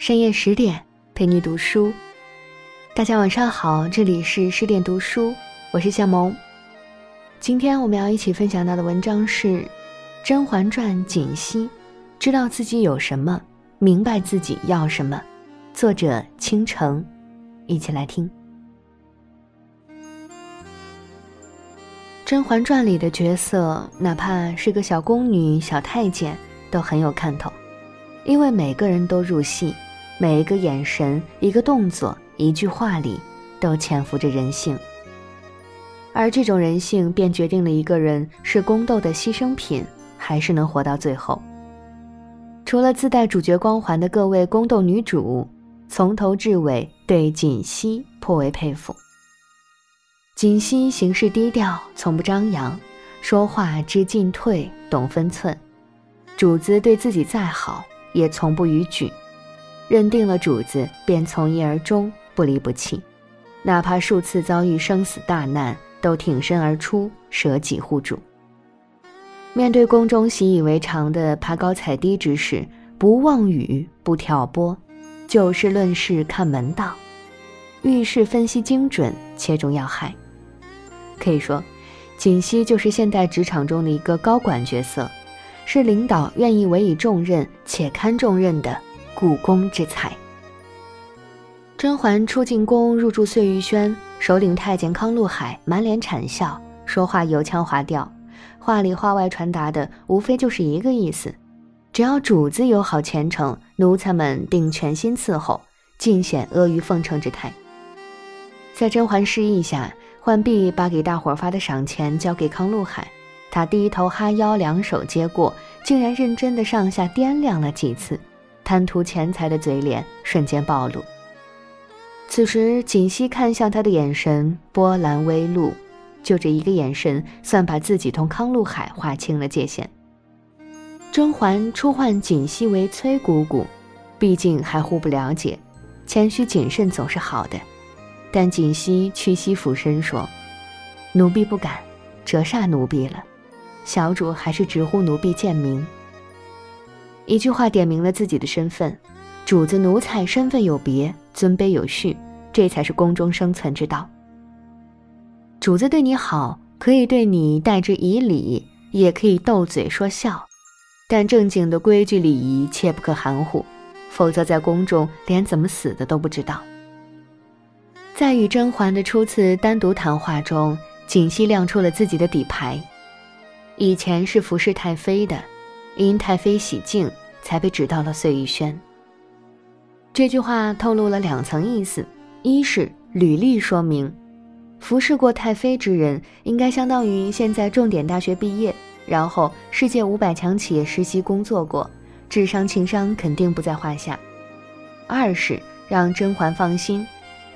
深夜十点陪你读书，大家晚上好，这里是十点读书，我是夏萌。今天我们要一起分享到的文章是《甄嬛传》锦溪，知道自己有什么，明白自己要什么。作者倾城，一起来听。《甄嬛传》里的角色，哪怕是个小宫女、小太监，都很有看头，因为每个人都入戏。每一个眼神、一个动作、一句话里，都潜伏着人性，而这种人性便决定了一个人是宫斗的牺牲品，还是能活到最后。除了自带主角光环的各位宫斗女主，从头至尾对锦溪颇为佩服。锦溪行事低调，从不张扬，说话知进退，懂分寸。主子对自己再好，也从不逾矩。认定了主子，便从一而终，不离不弃，哪怕数次遭遇生死大难，都挺身而出，舍己护主。面对宫中习以为常的爬高踩低之事，不妄语，不挑拨，就事论事看门道，遇事分析精准，切中要害。可以说，锦溪就是现代职场中的一个高管角色，是领导愿意委以重任且堪重任的。故宫之才。甄嬛出进宫，入住碎玉轩，首领太监康禄海满脸谄笑，说话油腔滑调，话里话外传达的无非就是一个意思：只要主子有好前程，奴才们定全心伺候，尽显阿谀奉承之态。在甄嬛示意下，浣碧把给大伙发的赏钱交给康禄海，他低头哈腰，两手接过，竟然认真的上下掂量了几次。贪图钱财的嘴脸瞬间暴露。此时，锦溪看向他的眼神波澜微露，就这一个眼神，算把自己同康禄海划清了界限。甄嬛初唤锦溪为崔姑姑，毕竟还互不了解，谦虚谨慎总是好的。但锦溪屈膝俯身说：“奴婢不敢，折煞奴婢了。小主还是直呼奴婢贱名。”一句话点明了自己的身份，主子奴才身份有别，尊卑有序，这才是宫中生存之道。主子对你好，可以对你待之以礼，也可以斗嘴说笑，但正经的规矩礼仪切不可含糊，否则在宫中连怎么死的都不知道。在与甄嬛的初次单独谈话中，锦汐亮出了自己的底牌，以前是服侍太妃的。因太妃喜静，才被指到了碎玉轩。这句话透露了两层意思：一是履历说明，服侍过太妃之人，应该相当于现在重点大学毕业，然后世界五百强企业实习工作过，智商情商肯定不在话下；二是让甄嬛放心，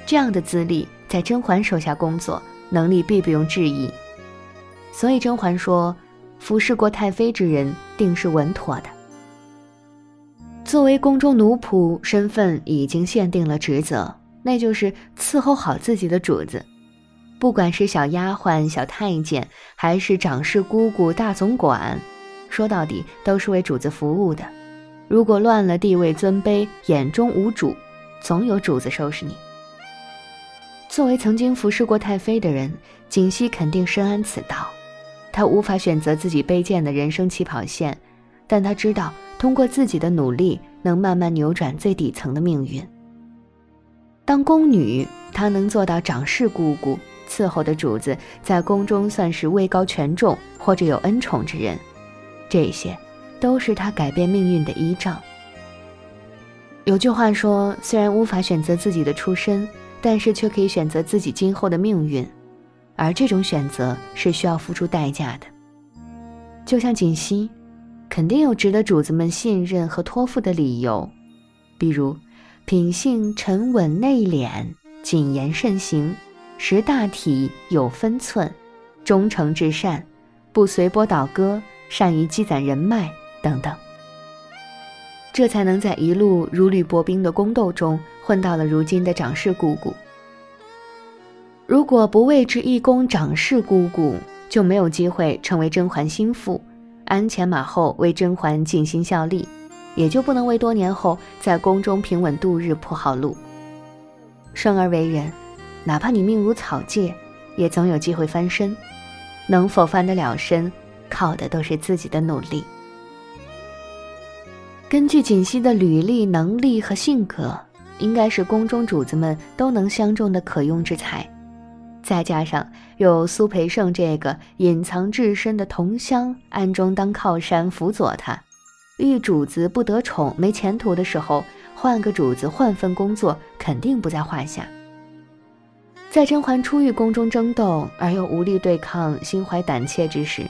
这样的资历在甄嬛手下工作，能力必不用质疑。所以甄嬛说。服侍过太妃之人，定是稳妥的。作为宫中奴仆，身份已经限定了职责，那就是伺候好自己的主子。不管是小丫鬟、小太监，还是长侍姑姑、大总管，说到底都是为主子服务的。如果乱了地位尊卑，眼中无主，总有主子收拾你。作为曾经服侍过太妃的人，锦溪肯定深谙此道。他无法选择自己卑贱的人生起跑线，但他知道通过自己的努力能慢慢扭转最底层的命运。当宫女，她能做到掌事姑姑伺候的主子，在宫中算是位高权重或者有恩宠之人，这些都是她改变命运的依仗。有句话说，虽然无法选择自己的出身，但是却可以选择自己今后的命运。而这种选择是需要付出代价的。就像锦溪，肯定有值得主子们信任和托付的理由，比如品性沉稳内敛、谨言慎行、识大体、有分寸、忠诚至善、不随波倒戈、善于积攒人脉等等。这才能在一路如履薄冰的宫斗中混到了如今的掌事姑姑。如果不为之一宫长侍姑姑，就没有机会成为甄嬛心腹，鞍前马后为甄嬛尽心效力，也就不能为多年后在宫中平稳度日铺好路。生而为人，哪怕你命如草芥，也总有机会翻身。能否翻得了身，靠的都是自己的努力。根据锦汐的履历、能力和性格，应该是宫中主子们都能相中的可用之才。再加上有苏培盛这个隐藏至深的同乡，暗中当靠山辅佐他，遇主子不得宠、没前途的时候，换个主子换份工作，肯定不在话下。在甄嬛初遇宫中争斗而又无力对抗、心怀胆怯之时，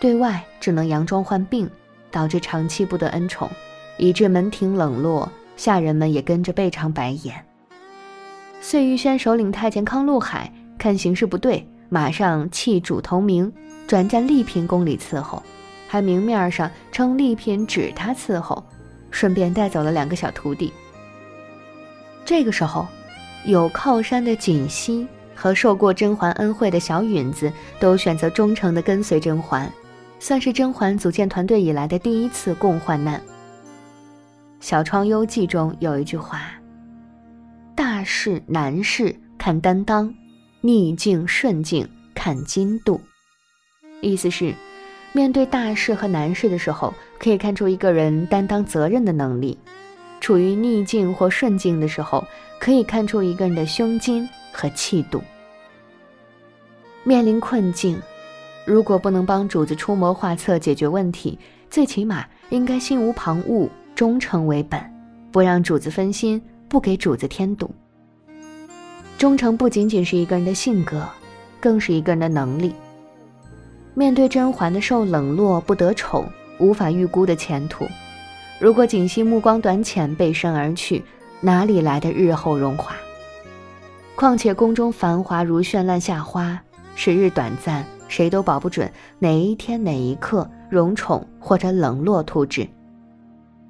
对外只能佯装患病，导致长期不得恩宠，以致门庭冷落，下人们也跟着背长白眼。碎玉轩首领太监康禄海。看形势不对，马上弃主投明，转战丽嫔宫里伺候，还明面上称丽嫔指他伺候，顺便带走了两个小徒弟。这个时候，有靠山的锦溪和受过甄嬛恩惠的小允子都选择忠诚地跟随甄嬛，算是甄嬛组建团队以来的第一次共患难。《小窗幽记》中有一句话：“大事难事看担当。”逆境顺境看精度，意思是，面对大事和难事的时候，可以看出一个人担当责任的能力；处于逆境或顺境的时候，可以看出一个人的胸襟和气度。面临困境，如果不能帮主子出谋划策解决问题，最起码应该心无旁骛，忠诚为本，不让主子分心，不给主子添堵。忠诚不仅仅是一个人的性格，更是一个人的能力。面对甄嬛的受冷落、不得宠、无法预估的前途，如果锦汐目光短浅、背身而去，哪里来的日后荣华？况且宫中繁华如绚烂夏花，时日短暂，谁都保不准哪一天哪一刻荣宠或者冷落突至。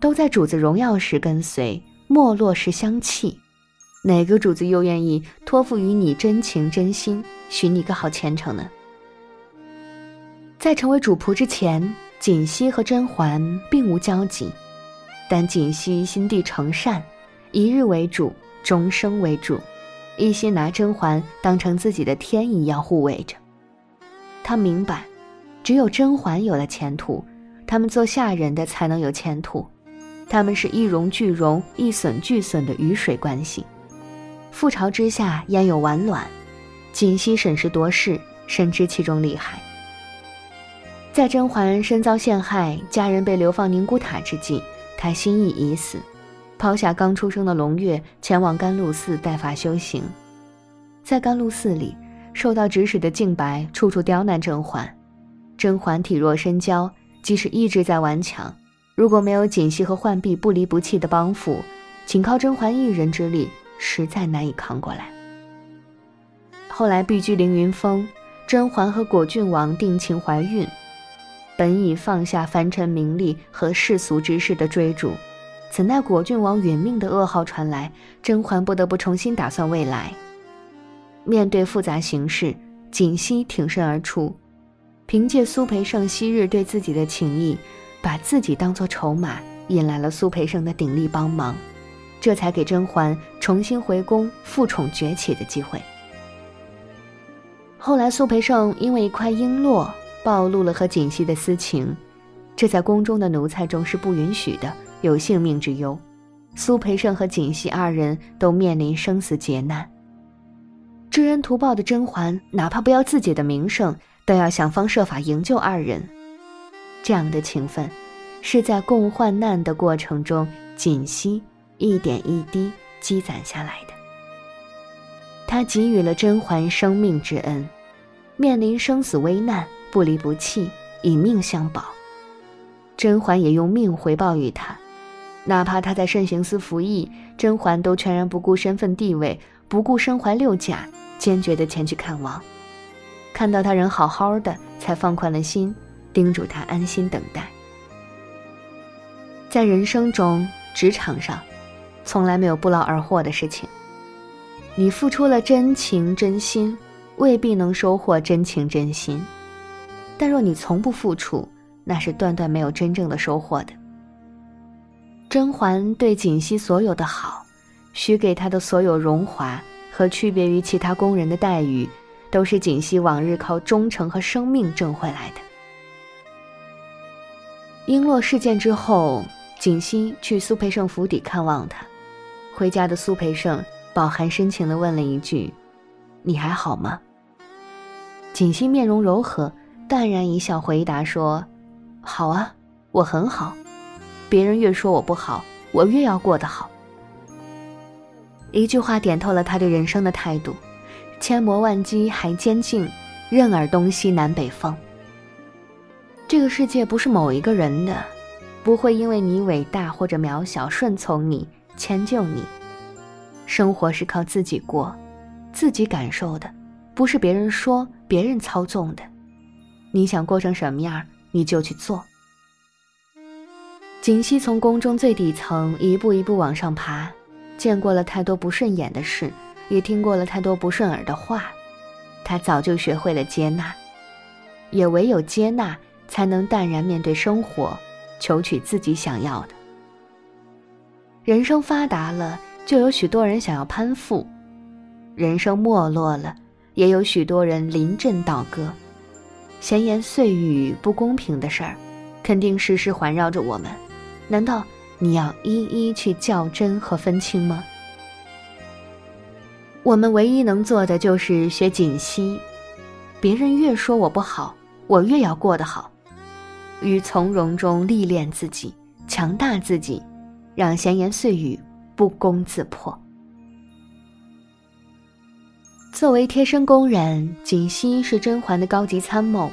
都在主子荣耀时跟随，没落时相弃。哪个主子又愿意托付于你真情真心，许你个好前程呢？在成为主仆之前，锦溪和甄嬛并无交集，但锦溪心地诚善，一日为主，终生为主，一心拿甄嬛当成自己的天一样护卫着。他明白，只有甄嬛有了前途，他们做下人的才能有前途。他们是一荣俱荣、一损俱损的鱼水关系。覆巢之下焉有完卵？锦溪审时度势，深知其中厉害。在甄嬛身遭陷害、家人被流放宁古塔之际，她心意已死，抛下刚出生的胧月，前往甘露寺代法修行。在甘露寺里，受到指使的静白处处刁难甄嬛。甄嬛体弱身娇，即使意志再顽强，如果没有锦溪和浣碧不离不弃的帮扶，仅靠甄嬛一人之力。实在难以扛过来。后来避居凌云峰，甄嬛和果郡王定情怀孕，本已放下凡尘名利和世俗之事的追逐，怎奈果郡王殒命的噩耗传来，甄嬛不得不重新打算未来。面对复杂形势，锦溪挺身而出，凭借苏培盛昔日对自己的情谊，把自己当作筹码，引来了苏培盛的鼎力帮忙。这才给甄嬛重新回宫复宠崛起的机会。后来，苏培盛因为一块璎珞暴露了和锦汐的私情，这在宫中的奴才中是不允许的，有性命之忧。苏培盛和锦汐二人都面临生死劫难。知恩图报的甄嬛，哪怕不要自己的名声，都要想方设法营救二人。这样的情分，是在共患难的过程中，锦汐。一点一滴积攒下来的，他给予了甄嬛生命之恩，面临生死危难不离不弃，以命相保。甄嬛也用命回报于他，哪怕他在慎刑司服役，甄嬛都全然不顾身份地位，不顾身怀六甲，坚决的前去看望。看到他人好好的，才放宽了心，叮嘱他安心等待。在人生中，职场上。从来没有不劳而获的事情。你付出了真情真心，未必能收获真情真心；但若你从不付出，那是断断没有真正的收获的。甄嬛对锦汐所有的好，许给她的所有荣华和区别于其他宫人的待遇，都是锦汐往日靠忠诚和生命挣回来的。璎珞事件之后，锦汐去苏培盛府邸看望他，回家的苏培盛饱含深情地问了一句：“你还好吗？”锦汐面容柔和，淡然一笑，回答说：“好啊，我很好。别人越说我不好，我越要过得好。”一句话点透了他对人生的态度：千磨万击还坚劲，任尔东西南北风。这个世界不是某一个人的，不会因为你伟大或者渺小顺从你、迁就你。生活是靠自己过，自己感受的，不是别人说、别人操纵的。你想过成什么样，你就去做。锦溪从宫中最底层一步一步往上爬，见过了太多不顺眼的事，也听过了太多不顺耳的话，他早就学会了接纳，也唯有接纳。才能淡然面对生活，求取自己想要的。人生发达了，就有许多人想要攀附；人生没落了，也有许多人临阵倒戈。闲言碎语、不公平的事儿，肯定时时环绕着我们。难道你要一一去较真和分清吗？我们唯一能做的就是学锦溪，别人越说我不好，我越要过得好。于从容中历练自己，强大自己，让闲言碎语不攻自破。作为贴身宫人，锦汐是甄嬛的高级参谋。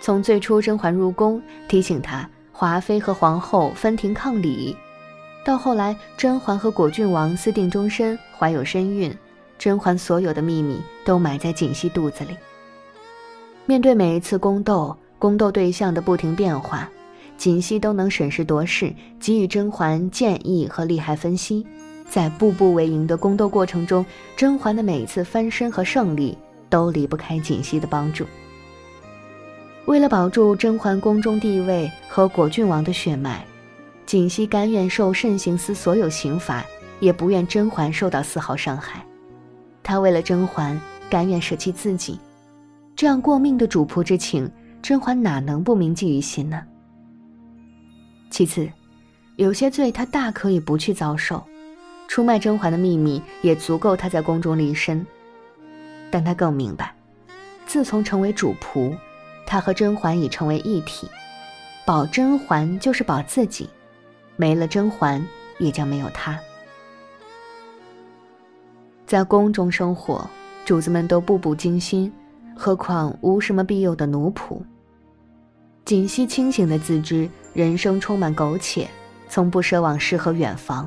从最初甄嬛入宫提醒她华妃和皇后分庭抗礼，到后来甄嬛和果郡王私定终身，怀有身孕，甄嬛所有的秘密都埋在锦汐肚子里。面对每一次宫斗。宫斗对象的不停变化，锦汐都能审时度势，给予甄嬛建议和利害分析。在步步为营的宫斗过程中，甄嬛的每一次翻身和胜利都离不开锦汐的帮助。为了保住甄嬛宫中地位和果郡王的血脉，锦汐甘愿受慎刑司所有刑罚，也不愿甄嬛受到丝毫伤害。她为了甄嬛，甘愿舍弃自己，这样过命的主仆之情。甄嬛哪能不铭记于心呢？其次，有些罪她大可以不去遭受，出卖甄嬛的秘密也足够她在宫中立身。但她更明白，自从成为主仆，她和甄嬛已成为一体，保甄嬛就是保自己，没了甄嬛，也将没有她。在宫中生活，主子们都步步惊心，何况无什么庇佑的奴仆。锦汐清醒的自知人生充满苟且，从不奢望诗和远方。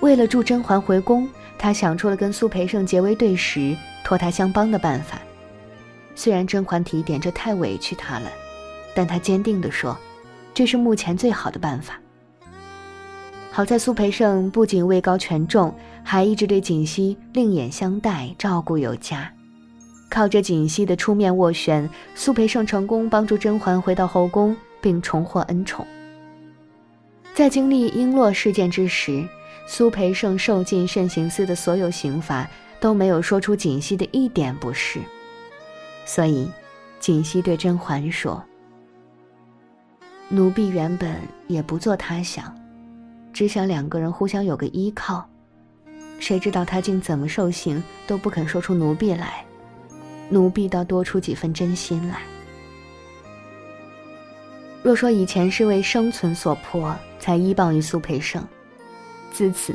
为了助甄嬛回宫，他想出了跟苏培盛结为对食、托他相帮的办法。虽然甄嬛提点这太委屈他了，但他坚定地说：“这是目前最好的办法。”好在苏培盛不仅位高权重，还一直对锦汐另眼相待，照顾有加。靠着锦汐的出面斡旋，苏培盛成功帮助甄嬛回到后宫，并重获恩宠。在经历璎珞事件之时，苏培盛受尽慎刑司的所有刑罚，都没有说出锦汐的一点不是。所以，锦汐对甄嬛说：“奴婢原本也不做他想，只想两个人互相有个依靠。谁知道他竟怎么受刑都不肯说出奴婢来。”奴婢倒多出几分真心来。若说以前是为生存所迫才依傍于苏培盛，自此，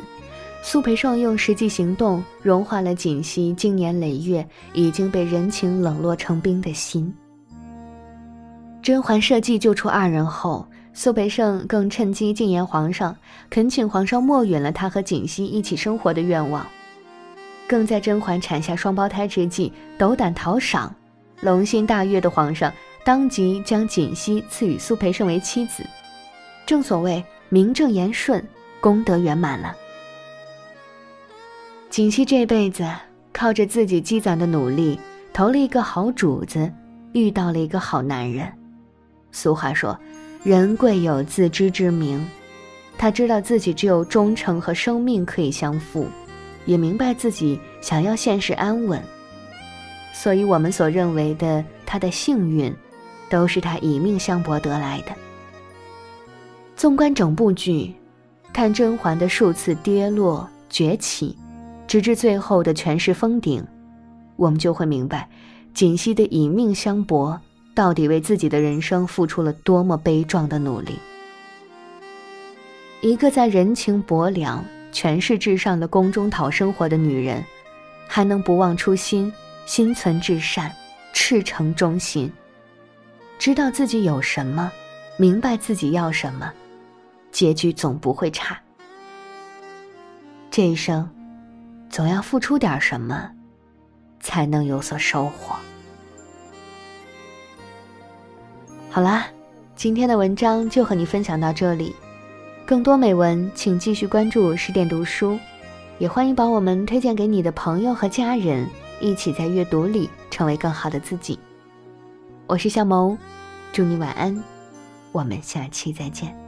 苏培盛用实际行动融化了锦汐经年累月已经被人情冷落成冰的心。甄嬛设计救出二人后，苏培盛更趁机进言皇上，恳请皇上默允了他和锦汐一起生活的愿望。更在甄嬛产下双胞胎之际，斗胆讨赏，龙心大悦的皇上当即将锦汐赐予苏培盛为妻子。正所谓名正言顺，功德圆满了。锦汐这辈子靠着自己积攒的努力，投了一个好主子，遇到了一个好男人。俗话说，人贵有自知之明。他知道自己只有忠诚和生命可以相负，也明白自己想要现实安稳。所以，我们所认为的他的幸运，都是他以命相搏得来的。纵观整部剧，看甄嬛的数次跌落崛起，直至最后的权势封顶，我们就会明白，锦汐的以命相搏，到底为自己的人生付出了多么悲壮的努力。一个在人情薄凉、权势至上的宫中讨生活的女人，还能不忘初心？心存至善，赤诚忠心，知道自己有什么，明白自己要什么，结局总不会差。这一生，总要付出点什么，才能有所收获。好啦，今天的文章就和你分享到这里，更多美文请继续关注十点读书，也欢迎把我们推荐给你的朋友和家人。一起在阅读里成为更好的自己。我是向萌，祝你晚安，我们下期再见。